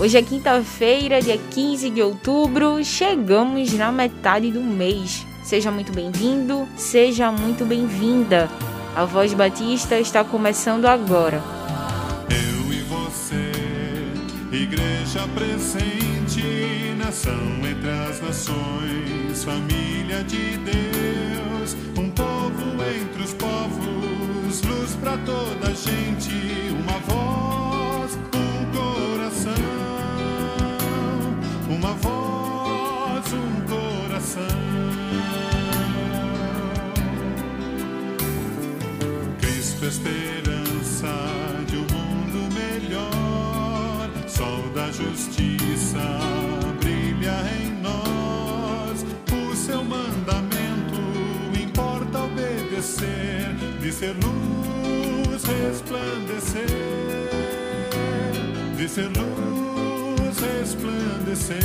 Hoje é quinta-feira, dia 15 de outubro, chegamos na metade do mês. Seja muito bem-vindo, seja muito bem-vinda. A Voz Batista está começando agora. Eu e você, igreja presente, nação entre as nações, família de Deus, um povo entre os povos, luz para toda gente, uma voz, justiça brilha em nós. O seu mandamento importa obedecer, de ser luz resplandecer, de ser luz resplandecer.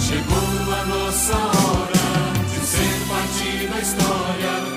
Chegou a nossa hora de ser parte da história,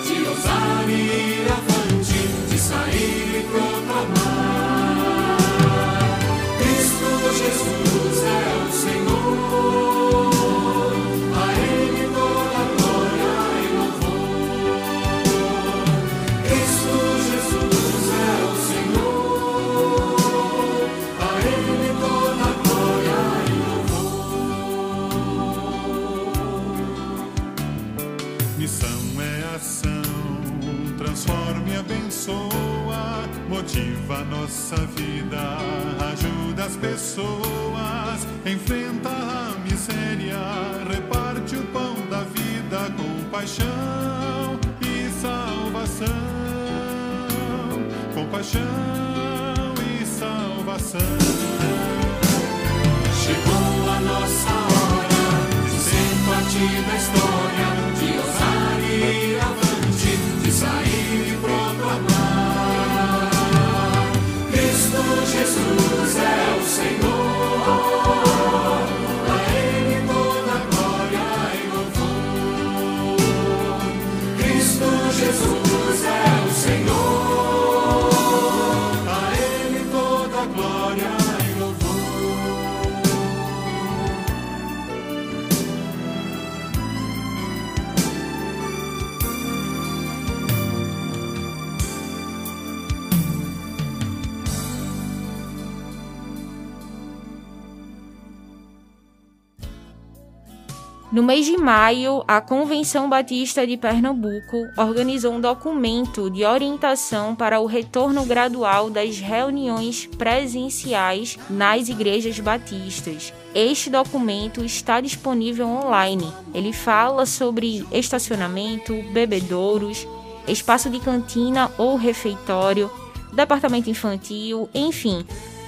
No mês de maio, a Convenção Batista de Pernambuco organizou um documento de orientação para o retorno gradual das reuniões presenciais nas igrejas batistas. Este documento está disponível online. Ele fala sobre estacionamento, bebedouros, espaço de cantina ou refeitório, departamento infantil, enfim,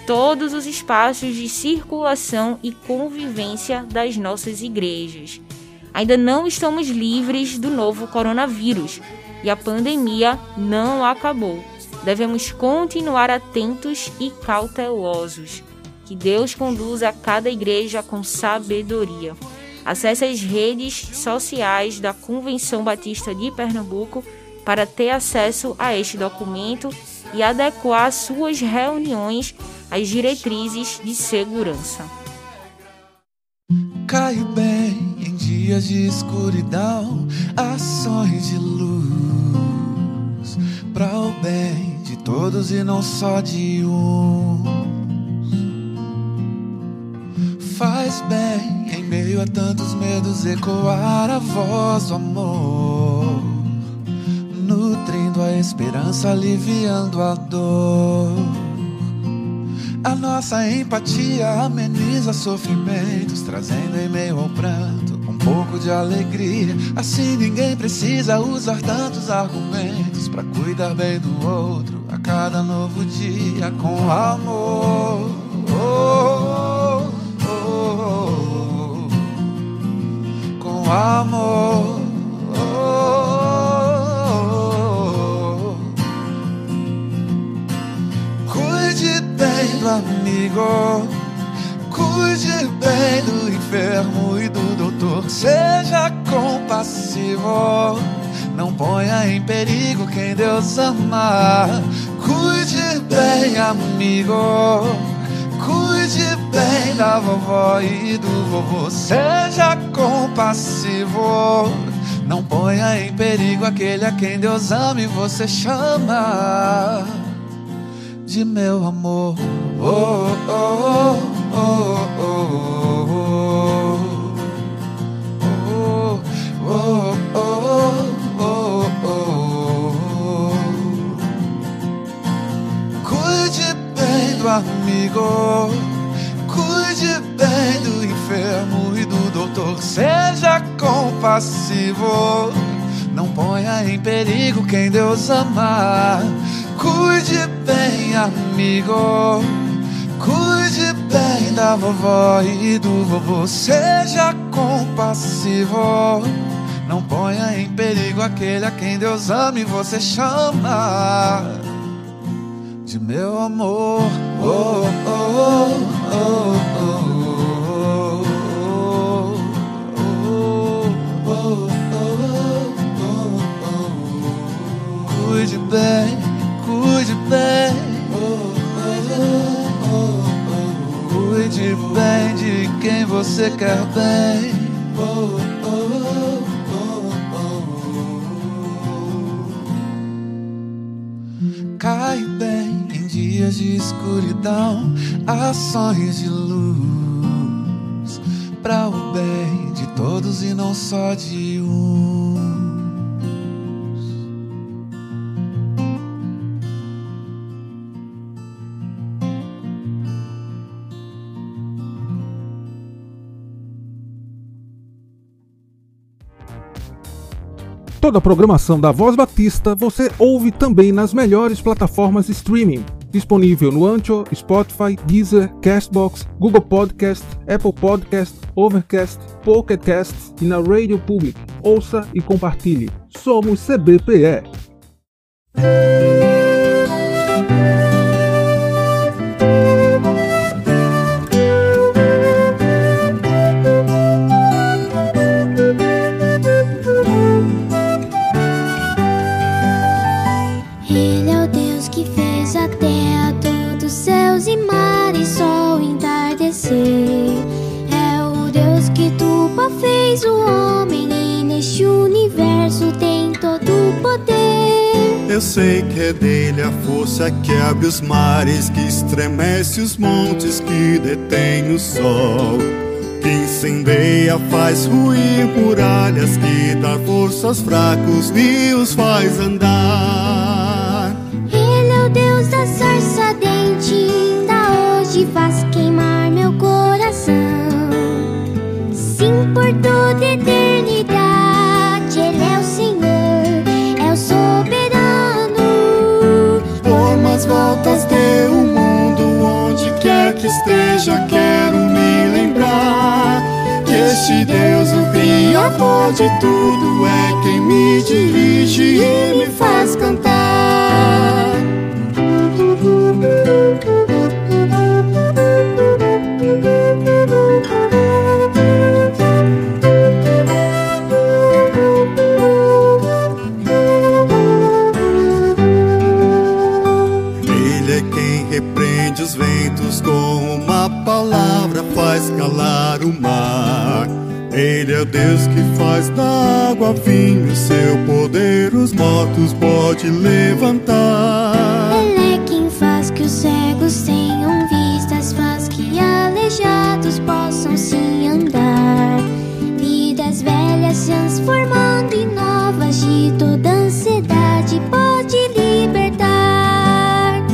todos os espaços de circulação e convivência das nossas igrejas. Ainda não estamos livres do novo coronavírus e a pandemia não acabou. Devemos continuar atentos e cautelosos. Que Deus conduza cada igreja com sabedoria. Acesse as redes sociais da Convenção Batista de Pernambuco para ter acesso a este documento e adequar suas reuniões às diretrizes de segurança. Cai bem em dias de escuridão, ações de luz, para o bem de todos e não só de uns. Faz bem em meio a tantos medos ecoar a voz do amor, nutrindo a esperança, aliviando a dor. A nossa empatia ameniza sofrimentos, trazendo em meio ao pranto um pouco de alegria. Assim ninguém precisa usar tantos argumentos para cuidar bem do outro a cada novo dia com amor. Oh, oh, oh, oh. Com amor. Amigo, cuide bem do enfermo e do doutor. Seja compassivo, não ponha em perigo quem Deus ama. Cuide bem, amigo, cuide bem da vovó e do vovô. Seja compassivo. Não ponha em perigo aquele a quem Deus ama e você chama de meu amor. Cuide bem do amigo, cuide bem do enfermo e do doutor. Seja compassivo, não ponha em perigo quem Deus ama. Cuide bem, amigo. Da vovó e do vovô. Seja compassivo. Não ponha em perigo aquele a quem Deus ama e você chama de meu amor. Oh, oh, oh, oh, oh, oh, oh, Cuide bem, cuide bem. Bem de quem você quer bem. Cai bem em dias de escuridão, ações de luz, para o bem de todos e não só de um. Toda a programação da Voz Batista você ouve também nas melhores plataformas de streaming. Disponível no Ancho, Spotify, Deezer, Castbox, Google Podcast, Apple Podcast, Overcast, Pocket Cast e na Rádio Public. Ouça e compartilhe. Somos CBPE. Estremece os montes, que detém o sol. Que incendeia, faz ruir muralhas, que dá força aos fracos e os faz andar. De tudo, é quem me dirige e me faz cantar. Ele é quem repreende os ventos com uma palavra, faz calar o mar. Ele é o Deus que faz da água vinho, seu poder os mortos pode levantar. Ele é quem faz que os cegos tenham vistas, faz que aleijados possam se andar. Vidas velhas se transformando em novas, de toda ansiedade pode libertar.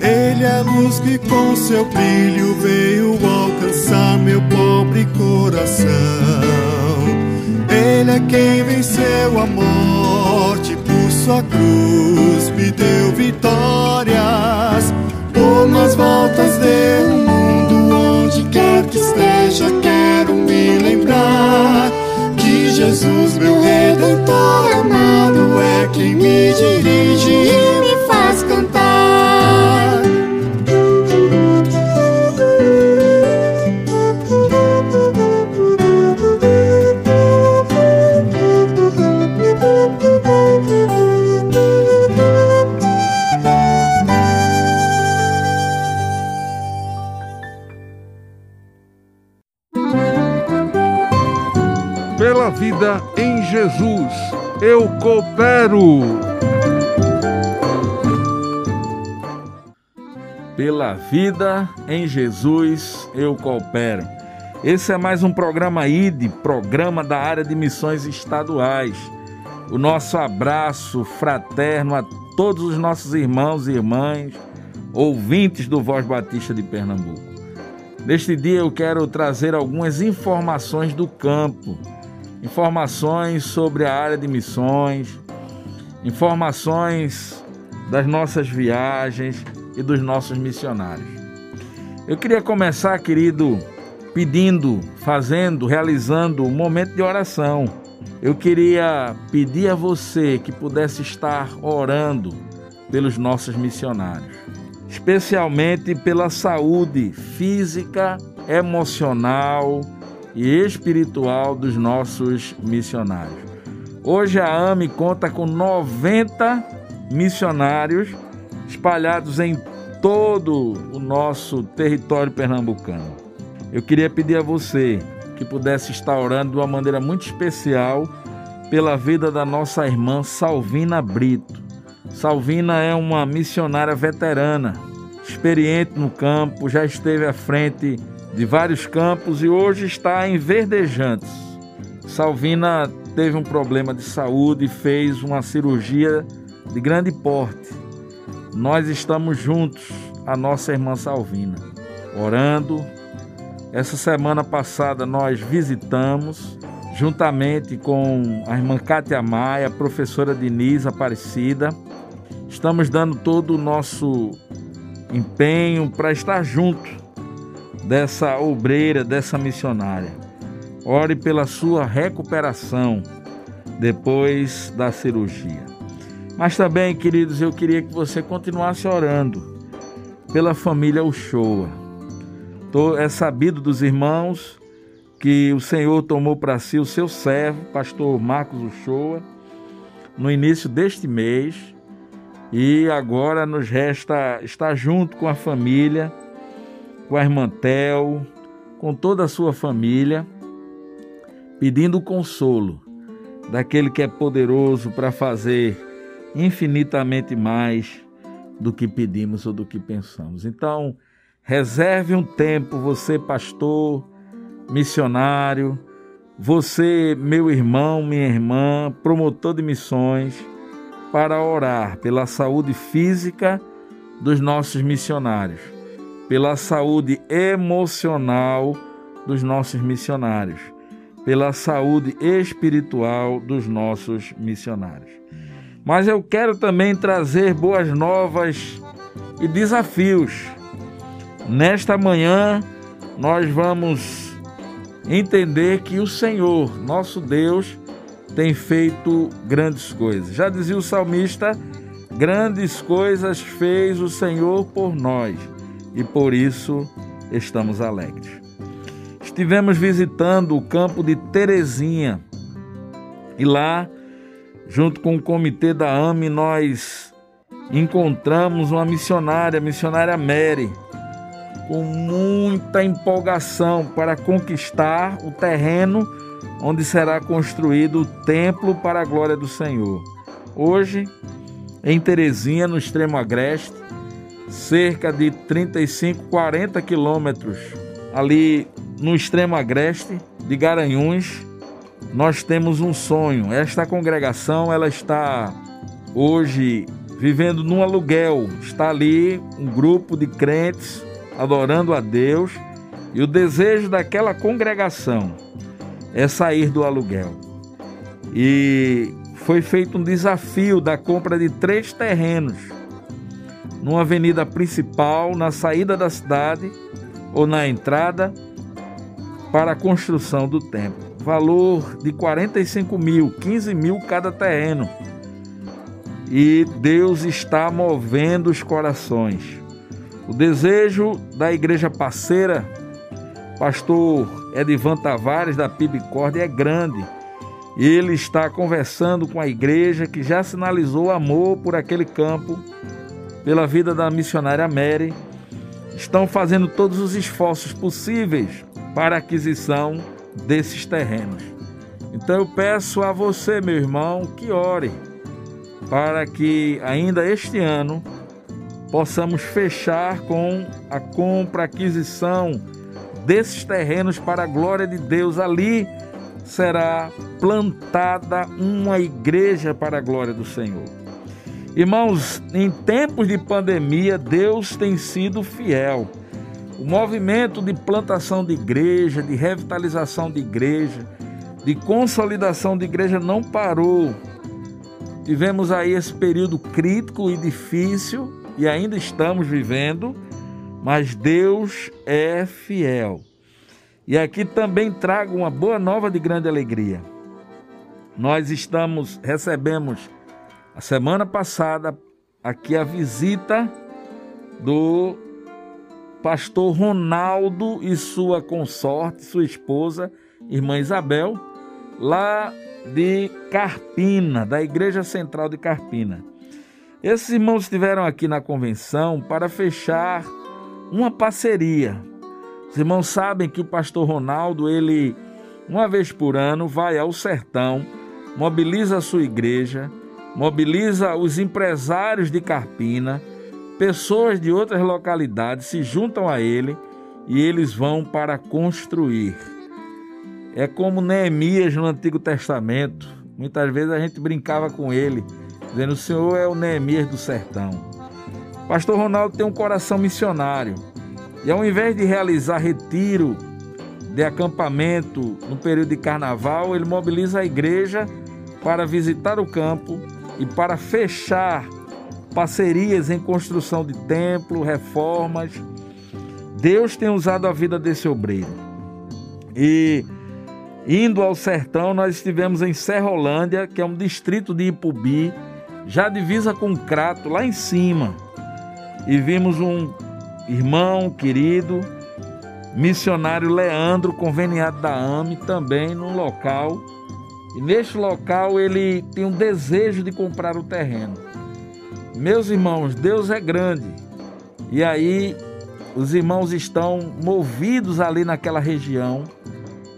Ele é a luz que com seu brilho veio alcançar meu de coração. Ele é quem venceu a morte por sua cruz, me deu vitórias. Por mais voltas deu um mundo, onde quer que esteja, quero me lembrar que Jesus, meu redentor amado, é quem me dirige. Jesus, eu coopero. Pela vida em Jesus, eu coopero. Esse é mais um programa ID, programa da área de missões estaduais. O nosso abraço fraterno a todos os nossos irmãos e irmãs, ouvintes do Voz Batista de Pernambuco. Neste dia eu quero trazer algumas informações do campo, informações sobre a área de missões, informações das nossas viagens e dos nossos missionários. Eu queria começar, querido, pedindo, fazendo, realizando um momento de oração. Eu queria pedir a você que pudesse estar orando pelos nossos missionários, especialmente pela saúde física, emocional e espiritual dos nossos missionários. Hoje a AME conta com 90 missionários espalhados em todo o nosso território pernambucano. Eu queria pedir a você que pudesse estar orando de uma maneira muito especial pela vida da nossa irmã Salvina Brito. Salvina é uma missionária veterana, experiente no campo, já esteve à frente de vários campos e hoje está em Verdejantes. Salvina teve um problema de saúde e fez uma cirurgia de grande porte. Nós estamos juntos, a nossa irmã Salvina, orando, essa semana passada nós visitamos, juntamente com a irmã Cátia Maia, professora Denise Aparecida. Estamos dando todo o nosso empenho para estar junto dessa obreira, dessa missionária. Ore pela sua recuperação depois da cirurgia. Mas também, queridos, eu queria que você continuasse orando pela família Uchoa é sabido dos irmãos que o Senhor tomou para si o seu servo, pastor Marcos Uchoa, no início deste mês, e agora nos resta estar junto com a família, com a irmã Tel, com toda a sua família, pedindo consolo daquele que é poderoso para fazer infinitamente mais do que pedimos ou do que pensamos. Então, Reserve um tempo, você, pastor, missionário, você, meu irmão, minha irmã, promotor de missões, para orar pela saúde física dos nossos missionários, pela saúde emocional dos nossos missionários, pela saúde espiritual dos nossos missionários. Mas eu quero também trazer boas novas e desafios Nesta manhã, nós vamos entender que o Senhor, nosso Deus, tem feito grandes coisas. Já dizia o salmista: grandes coisas fez o Senhor por nós e por isso estamos alegres. Estivemos visitando o campo de Terezinha e lá, junto com o comitê da AME, nós encontramos uma missionária, a missionária Mary com muita empolgação para conquistar o terreno onde será construído o templo para a glória do Senhor. Hoje, em Terezinha, no extremo agreste, cerca de 35, 40 quilômetros ali no extremo agreste de Garanhuns, nós temos um sonho. Esta congregação ela está hoje vivendo num aluguel. Está ali um grupo de crentes adorando a Deus, e o desejo daquela congregação é sair do aluguel. E foi feito um desafio da compra de três terrenos numa avenida principal, na saída da cidade ou na entrada para a construção do templo. Valor de 45 mil, 15 mil cada terreno. E Deus está movendo os corações. O desejo da igreja parceira, pastor Edivan Tavares da Pibicórdia, é grande. Ele está conversando com a igreja que já sinalizou amor por aquele campo, pela vida da missionária Mary. Estão fazendo todos os esforços possíveis para a aquisição desses terrenos. Então eu peço a você, meu irmão, que ore para que ainda este ano possamos fechar com a compra, aquisição desses terrenos para a glória de Deus. Ali será plantada uma igreja para a glória do Senhor. Irmãos, em tempos de pandemia, Deus tem sido fiel. O movimento de plantação de igreja, de revitalização de igreja, de consolidação de igreja não parou. Tivemos aí esse período crítico e difícil e ainda estamos vivendo, mas Deus é fiel. E aqui também trago uma boa nova de grande alegria. Nós estamos, recebemos a semana passada aqui a visita do pastor Ronaldo e sua consorte, sua esposa, irmã Isabel, lá de Carpina, da Igreja Central de Carpina. Esses irmãos estiveram aqui na convenção para fechar uma parceria os irmãos sabem que o pastor Ronaldo, ele, uma vez por ano, vai ao sertão, mobiliza a sua igreja, mobiliza os empresários de Carpina, pessoas de outras localidades se juntam a ele e eles vão para construir. É como Neemias no Antigo Testamento. Muitas vezes a gente brincava com ele, dizendo: O Senhor é o Neemias do sertão. Pastor Ronaldo tem um coração missionário. E ao invés de realizar retiro de acampamento no período de carnaval, ele mobiliza a igreja para visitar o campo e para fechar parcerias em construção de templo, reformas. Deus tem usado a vida desse obreiro. E indo ao sertão, nós estivemos em Serrolândia, que é um distrito de Ipubi, já divisa com Crato, lá em cima. E vimos um irmão querido, missionário Leandro, conveniado da AME, também num local. E neste local ele tem um desejo de comprar o terreno. Meus irmãos, Deus é grande. E aí os irmãos estão movidos ali naquela região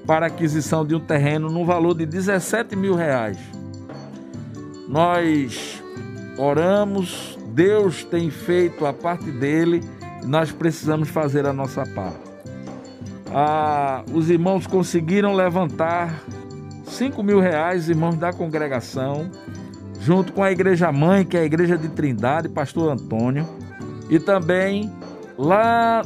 para aquisição de um terreno no valor de 17 mil reais. Nós oramos, Deus tem feito a parte dele nós precisamos fazer a nossa parte. Ah, os irmãos conseguiram levantar 5 mil reais, irmãos da congregação, junto com a igreja mãe, que é a igreja de Trindade, pastor Antônio, e também lá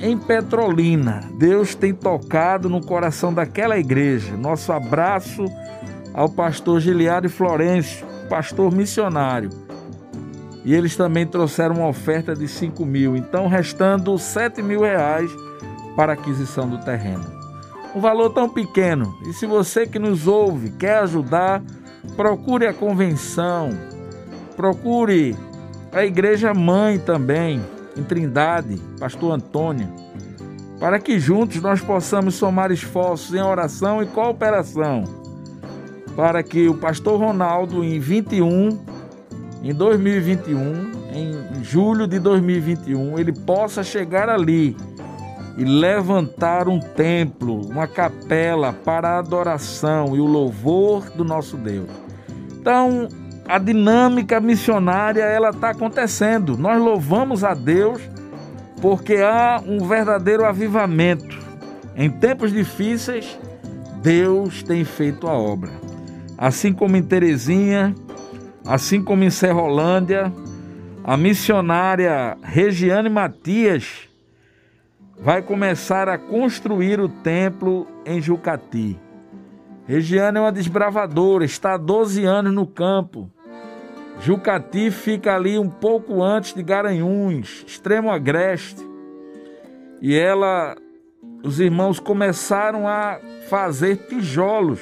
em Petrolina. Deus tem tocado no coração daquela igreja. Nosso abraço ao pastor Giliado Florencio, pastor missionário e eles também trouxeram uma oferta de 5 mil, então restando 7 mil reais para aquisição do terreno. Um valor tão pequeno. E se você que nos ouve quer ajudar, procure a convenção, procure a igreja mãe também, em Trindade, Pastor Antônia, para que juntos nós possamos somar esforços em oração e cooperação, para que o pastor Ronaldo, em 21, em 2021, em julho de 2021, ele possa chegar ali e levantar um templo, uma capela para a adoração e o louvor do nosso Deus. Então, a dinâmica missionária ela está acontecendo. Nós louvamos a Deus porque há um verdadeiro avivamento. Em tempos difíceis, Deus tem feito a obra. Assim como em Terezinha, Assim como em Serrolândia, a missionária Regiane Matias vai começar a construir o templo em Jucati. Regiane é uma desbravadora, está há 12 anos no campo. Jucati fica ali um pouco antes de Garanhuns, extremo agreste. E ela, os irmãos começaram a fazer tijolos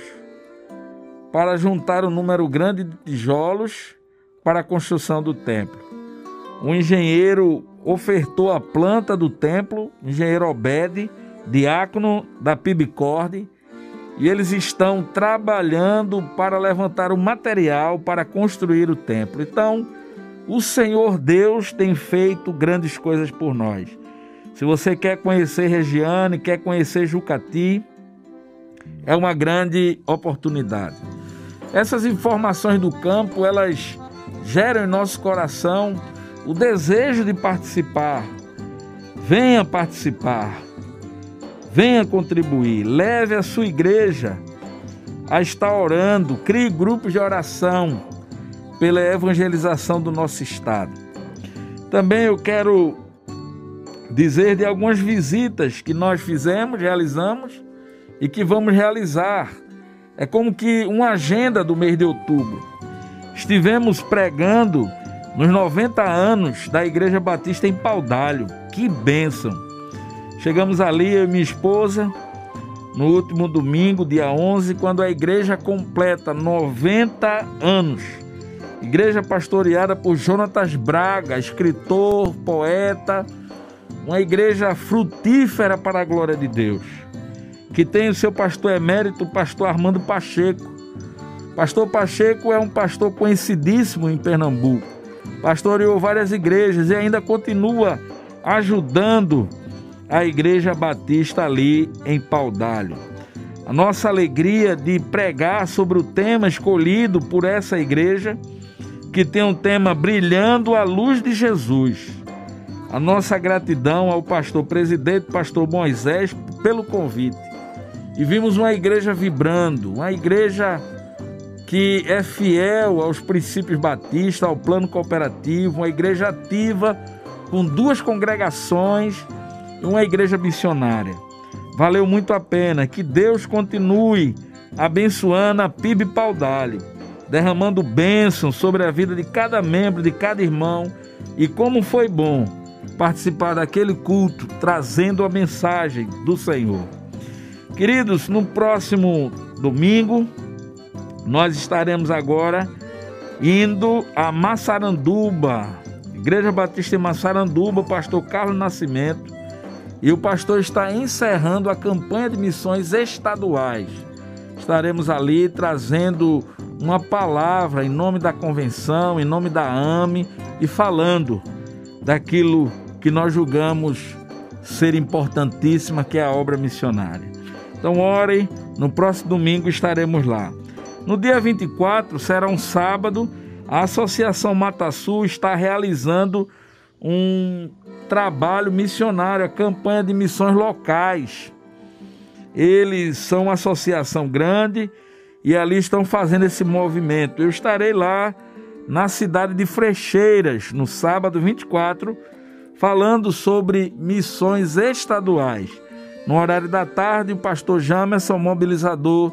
para juntar um número grande de tijolos para a construção do templo. O engenheiro ofertou a planta do templo, engenheiro Obed, diácono da Pibicorde, e eles estão trabalhando para levantar o material para construir o templo. Então, o Senhor Deus tem feito grandes coisas por nós. Se você quer conhecer Regiane, quer conhecer Jucati, é uma grande oportunidade. Essas informações do campo, elas geram em nosso coração o desejo de participar. Venha participar. Venha contribuir. Leve a sua igreja a estar orando. Crie grupos de oração pela evangelização do nosso estado. Também eu quero dizer de algumas visitas que nós fizemos, realizamos e que vamos realizar. É como que uma agenda do mês de outubro. Estivemos pregando nos 90 anos da Igreja Batista em Paudalho. Que bênção! Chegamos ali, eu e minha esposa, no último domingo, dia 11, quando a igreja completa 90 anos. Igreja pastoreada por Jonatas Braga, escritor, poeta, uma igreja frutífera para a glória de Deus, que tem o seu pastor emérito, o pastor Armando Pacheco. Pastor Pacheco é um pastor conhecidíssimo em Pernambuco. Pastoreou várias igrejas e ainda continua ajudando a Igreja Batista ali em Paudalho. A nossa alegria de pregar sobre o tema escolhido por essa igreja, que tem um tema brilhando a luz de Jesus a nossa gratidão ao pastor presidente, pastor Moisés, pelo convite. E vimos uma igreja vibrando, uma igreja que é fiel aos princípios batistas, ao plano cooperativo, uma igreja ativa com duas congregações e uma igreja missionária. Valeu muito a pena. Que Deus continue abençoando a PIB Paudalho, derramando bênção sobre a vida de cada membro, de cada irmão. E como foi bom participar daquele culto trazendo a mensagem do Senhor. Queridos, no próximo domingo, nós estaremos agora indo a Massaranduba, Igreja Batista em Massaranduba, pastor Carlos Nascimento, e o pastor está encerrando a campanha de missões estaduais. Estaremos ali trazendo uma palavra em nome da convenção, em nome da AME e falando daquilo que nós julgamos ser importantíssima, que é a obra missionária. Então, ore, no próximo domingo estaremos lá. No dia 24, será um sábado, a Associação Mata Sul está realizando um trabalho missionário, a campanha de missões locais. Eles são uma associação grande e ali estão fazendo esse movimento. Eu estarei lá na cidade de Frecheiras, no sábado 24, falando sobre missões estaduais. No horário da tarde, o pastor Jamerson, mobilizador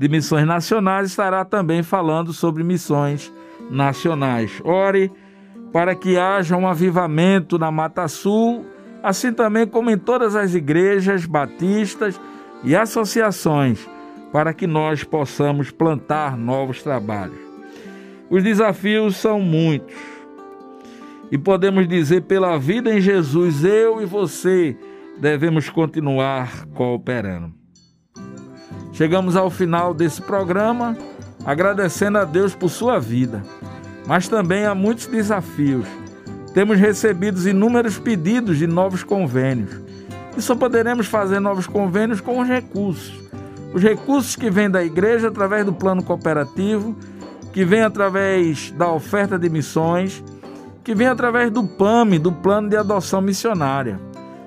de missões nacionais, estará também falando sobre missões nacionais. Ore para que haja um avivamento na Mata Sul, assim também como em todas as igrejas batistas e associações, para que nós possamos plantar novos trabalhos. Os desafios são muitos e podemos dizer, pela vida em Jesus, eu e você devemos continuar cooperando. Chegamos ao final desse programa, agradecendo a Deus por sua vida, mas também há muitos desafios. Temos recebido inúmeros pedidos de novos convênios e só poderemos fazer novos convênios com os recursos. Os recursos que vêm da igreja através do plano cooperativo, que vêm através da oferta de missões que vem através do PAMI, do Plano de Adoção Missionária.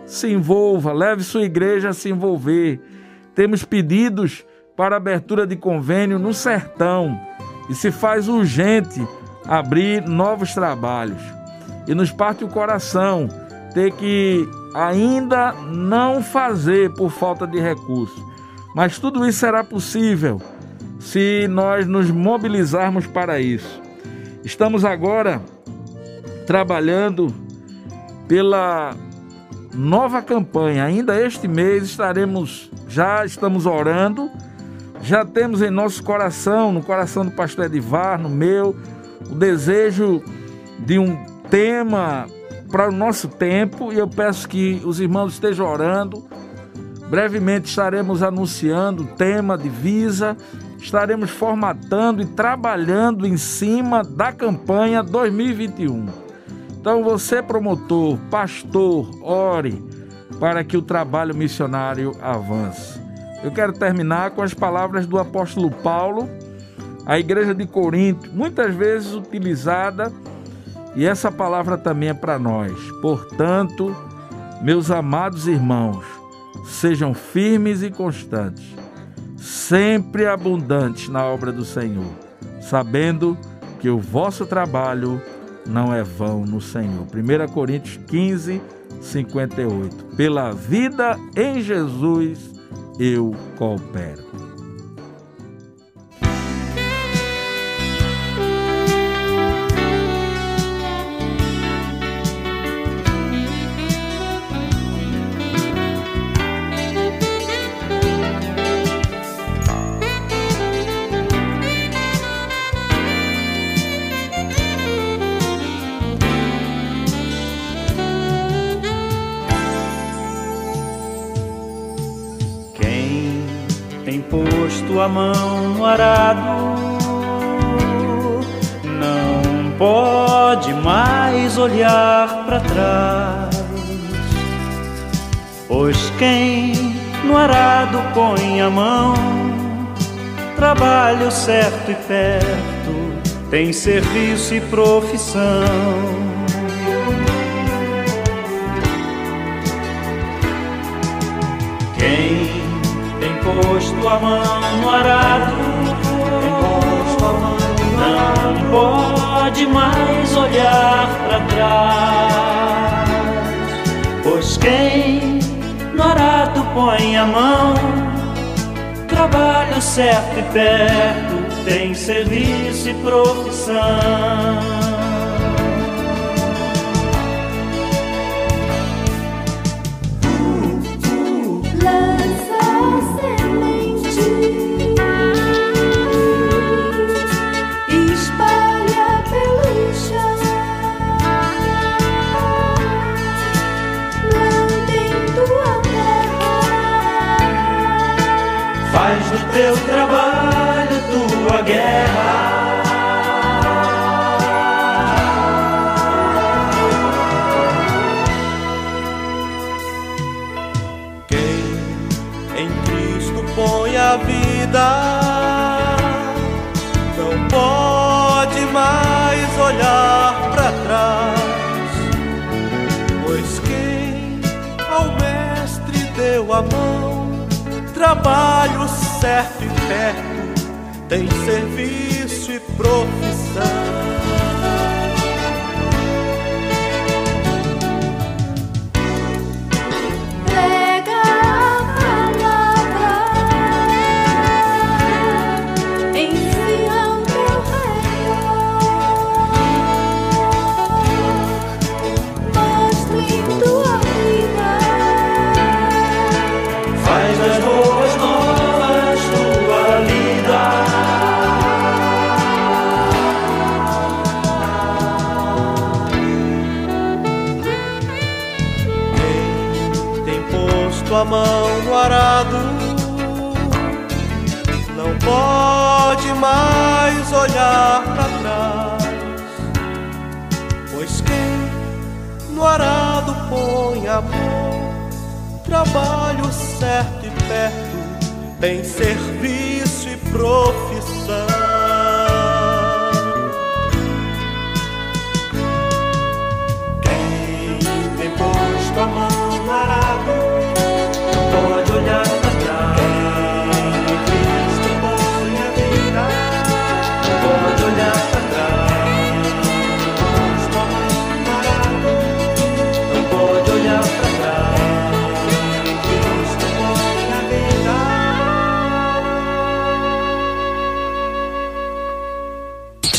Se envolva, leve sua igreja a se envolver. Temos pedidos para abertura de convênio no sertão e se faz urgente abrir novos trabalhos. E nos parte o coração ter que ainda não fazer por falta de recursos. Mas tudo isso será possível se nós nos mobilizarmos para isso. Estamos agora trabalhando pela nova campanha. Ainda este mês estaremos, já estamos orando, já temos em nosso coração, no coração do pastor Edivar, no meu, o desejo de um tema para o nosso tempo e eu peço que os irmãos estejam orando. Brevemente estaremos anunciando o tema de Visa, estaremos formatando e trabalhando em cima da campanha 2021. Então você, promotor, pastor, ore para que o trabalho missionário avance. eu quero terminar com as palavras do apóstolo Paulo, à igreja de Corinto, muitas vezes utilizada, e essa palavra também é para nós. Portanto, meus amados irmãos, sejam firmes e constantes, sempre abundantes na obra do Senhor, sabendo que o vosso trabalho não é vão no Senhor. 1 Coríntios 15, 58. Pela vida em Jesus eu coopero. Olhar para trás, pois quem no arado põe a mão, trabalho certo e perto, tem serviço e profissão. Quem posto a mão no arado, posto a mão não pode mais olhar para trás, pois quem no arado põe a mão, trabalho certo e perto, tem serviço e profissão. Não pode mais olhar para trás, pois quem ao Mestre deu a mão trabalho certo e perto, tem serviço e profissão. Sua mão no arado. Não pode mais olhar para trás, pois quem no arado põe a mão, trabalho certo e perto, tem serviço e profissão.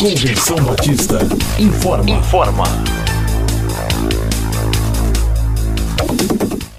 Convenção Batista informa. Informa.